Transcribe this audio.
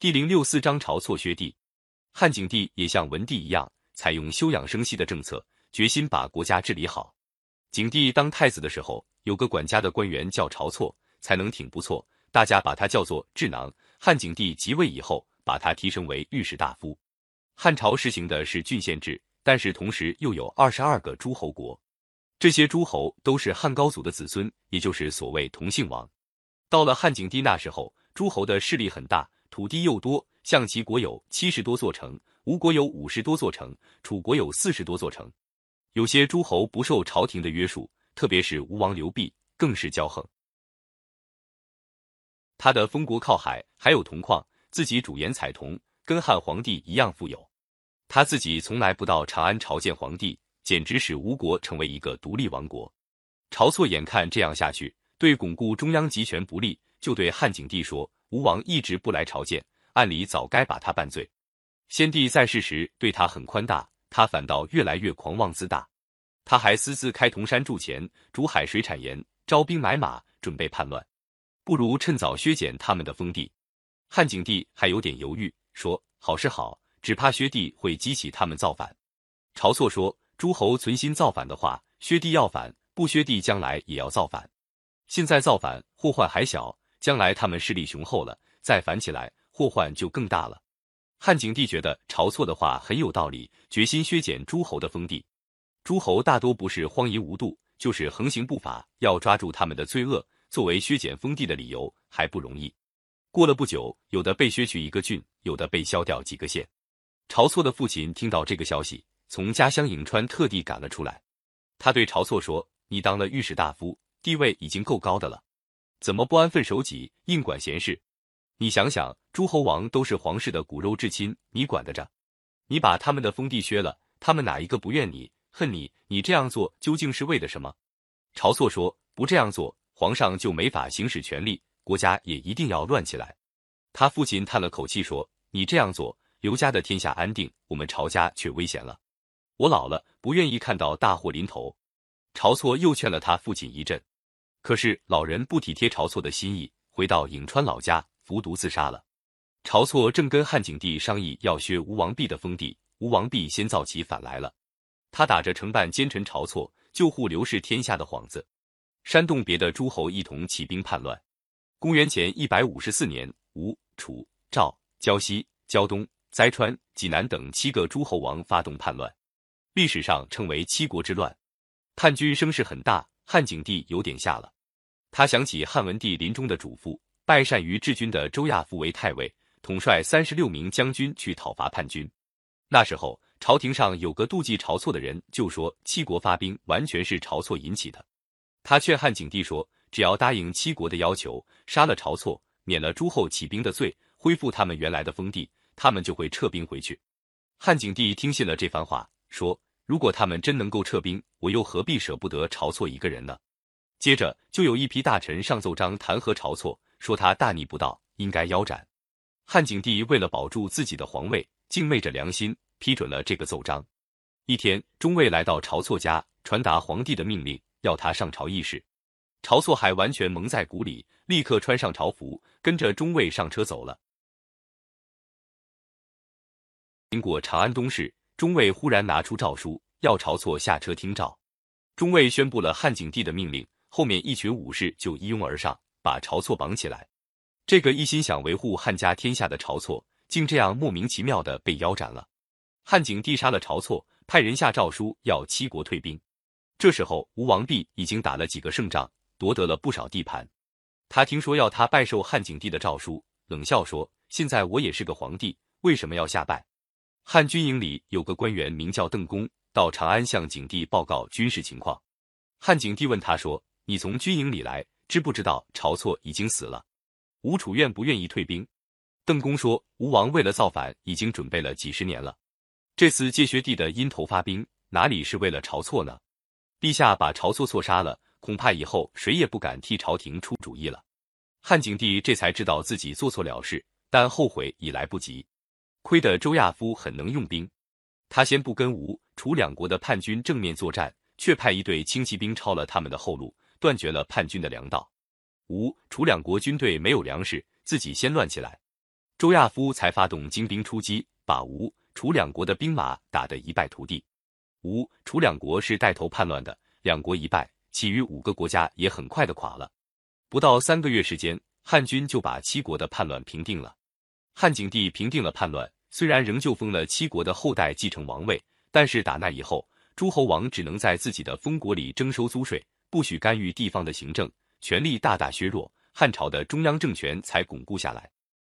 第零六四章晁错薛帝。汉景帝也像文帝一样，采用休养生息的政策，决心把国家治理好。景帝当太子的时候，有个管家的官员叫晁错，才能挺不错，大家把他叫做智囊。汉景帝即位以后，把他提升为御史大夫。汉朝实行的是郡县制，但是同时又有二十二个诸侯国，这些诸侯都是汉高祖的子孙，也就是所谓同姓王。到了汉景帝那时候，诸侯的势力很大，土地又多，像齐国有七十多座城，吴国有五十多座城，楚国有四十多座城。有些诸侯不受朝廷的约束，特别是吴王刘濞，更是骄横。他的封国靠海，还有铜矿，自己主盐采铜，跟汉皇帝一样富有。他自己从来不到长安朝见皇帝，简直使吴国成为一个独立王国。晁错眼看这样下去，对巩固中央集权不利，就对汉景帝说：“吴王一直不来朝见，按理早该把他办罪。先帝在世时对他很宽大。”他反倒越来越狂妄自大，他还私自开铜山铸钱，煮海水产盐，招兵买马，准备叛乱。不如趁早削减他们的封地。汉景帝还有点犹豫，说：“好是好，只怕削帝会激起他们造反。”晁错说：“诸侯存心造反的话，削帝要反；不削帝，将来也要造反。现在造反，祸患还小；将来他们势力雄厚了，再反起来，祸患就更大了。”汉景帝觉得晁错的话很有道理，决心削减诸侯的封地。诸侯大多不是荒淫无度，就是横行不法，要抓住他们的罪恶，作为削减封地的理由还不容易。过了不久，有的被削去一个郡，有的被削掉几个县。晁错的父亲听到这个消息，从家乡颍川特地赶了出来。他对晁错说：“你当了御史大夫，地位已经够高的了，怎么不安分守己，硬管闲事？”你想想，诸侯王都是皇室的骨肉至亲，你管得着？你把他们的封地削了，他们哪一个不怨你、恨你？你这样做究竟是为了什么？晁错说：“不这样做，皇上就没法行使权力，国家也一定要乱起来。”他父亲叹了口气说：“你这样做，刘家的天下安定，我们晁家却危险了。我老了，不愿意看到大祸临头。”晁错又劝了他父亲一阵，可是老人不体贴晁错的心意，回到颍川老家。服毒自杀了。晁错正跟汉景帝商议要削吴王弼的封地，吴王弼先造起反来了。他打着承办奸臣晁错救护刘氏天下的幌子，煽动别的诸侯一同起兵叛乱。公元前一百五十四年，吴、楚、赵、胶西、胶东、灾川、济南等七个诸侯王发动叛乱，历史上称为七国之乱。叛军声势很大，汉景帝有点吓了。他想起汉文帝临终的嘱咐。拜善于治军的周亚夫为太尉，统帅三十六名将军去讨伐叛军。那时候，朝廷上有个妒忌晁错的人，就说七国发兵完全是晁错引起的。他劝汉景帝说，只要答应七国的要求，杀了晁错，免了诸侯起兵的罪，恢复他们原来的封地，他们就会撤兵回去。汉景帝听信了这番话，说：如果他们真能够撤兵，我又何必舍不得晁错一个人呢？接着，就有一批大臣上奏章弹劾晁错。说他大逆不道，应该腰斩。汉景帝为了保住自己的皇位，敬昧着良心，批准了这个奏章。一天，中尉来到晁错家，传达皇帝的命令，要他上朝议事。晁错还完全蒙在鼓里，立刻穿上朝服，跟着中尉上车走了。经过长安东市，中尉忽然拿出诏书，要晁错下车听诏。中尉宣布了汉景帝的命令，后面一群武士就一拥而上。把晁错绑起来，这个一心想维护汉家天下的晁错，竟这样莫名其妙的被腰斩了。汉景帝杀了晁错，派人下诏书要七国退兵。这时候，吴王弼已经打了几个胜仗，夺得了不少地盘。他听说要他拜受汉景帝的诏书，冷笑说：“现在我也是个皇帝，为什么要下拜？”汉军营里有个官员名叫邓公，到长安向景帝报告军事情况。汉景帝问他说：“你从军营里来？”知不知道晁错已经死了？吴楚愿不愿意退兵？邓公说：“吴王为了造反，已经准备了几十年了。这次借薛地的阴头发兵，哪里是为了晁错呢？陛下把晁错错杀了，恐怕以后谁也不敢替朝廷出主意了。”汉景帝这才知道自己做错了事，但后悔已来不及。亏得周亚夫很能用兵，他先不跟吴楚两国的叛军正面作战，却派一队轻骑兵抄了他们的后路。断绝了叛军的粮道，吴楚两国军队没有粮食，自己先乱起来。周亚夫才发动精兵出击，把吴、楚两国的兵马打得一败涂地。吴、楚两国是带头叛乱的，两国一败，其余五个国家也很快的垮了。不到三个月时间，汉军就把七国的叛乱平定了。汉景帝平定了叛乱，虽然仍旧封了七国的后代继承王位，但是打那以后，诸侯王只能在自己的封国里征收租税，不许干预地方的行政，权力大大削弱，汉朝的中央政权才巩固下来。